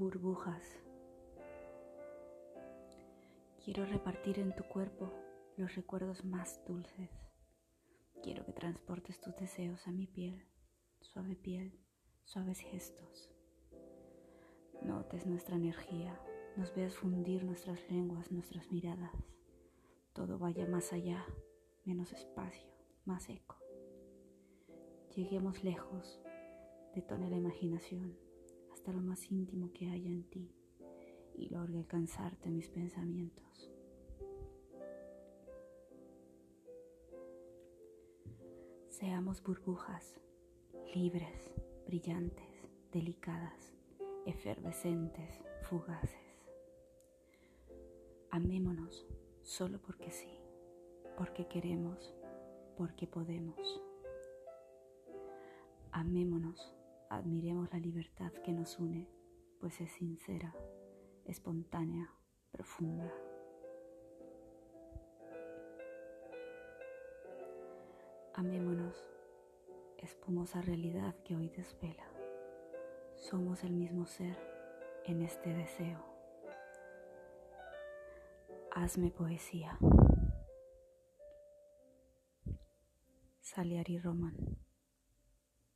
burbujas. Quiero repartir en tu cuerpo los recuerdos más dulces. Quiero que transportes tus deseos a mi piel, suave piel, suaves gestos. Notes nuestra energía, nos veas fundir nuestras lenguas, nuestras miradas. Todo vaya más allá, menos espacio, más eco. Lleguemos lejos, detone la imaginación hasta lo más íntimo que haya en ti y logre alcanzarte mis pensamientos. Seamos burbujas, libres, brillantes, delicadas, efervescentes, fugaces. Amémonos solo porque sí, porque queremos, porque podemos. Amémonos, admiremos la libertad que nos une, pues es sincera, espontánea, profunda. Amémonos, espumosa realidad que hoy desvela. Somos el mismo ser en este deseo. Hazme poesía. Saliari Roman.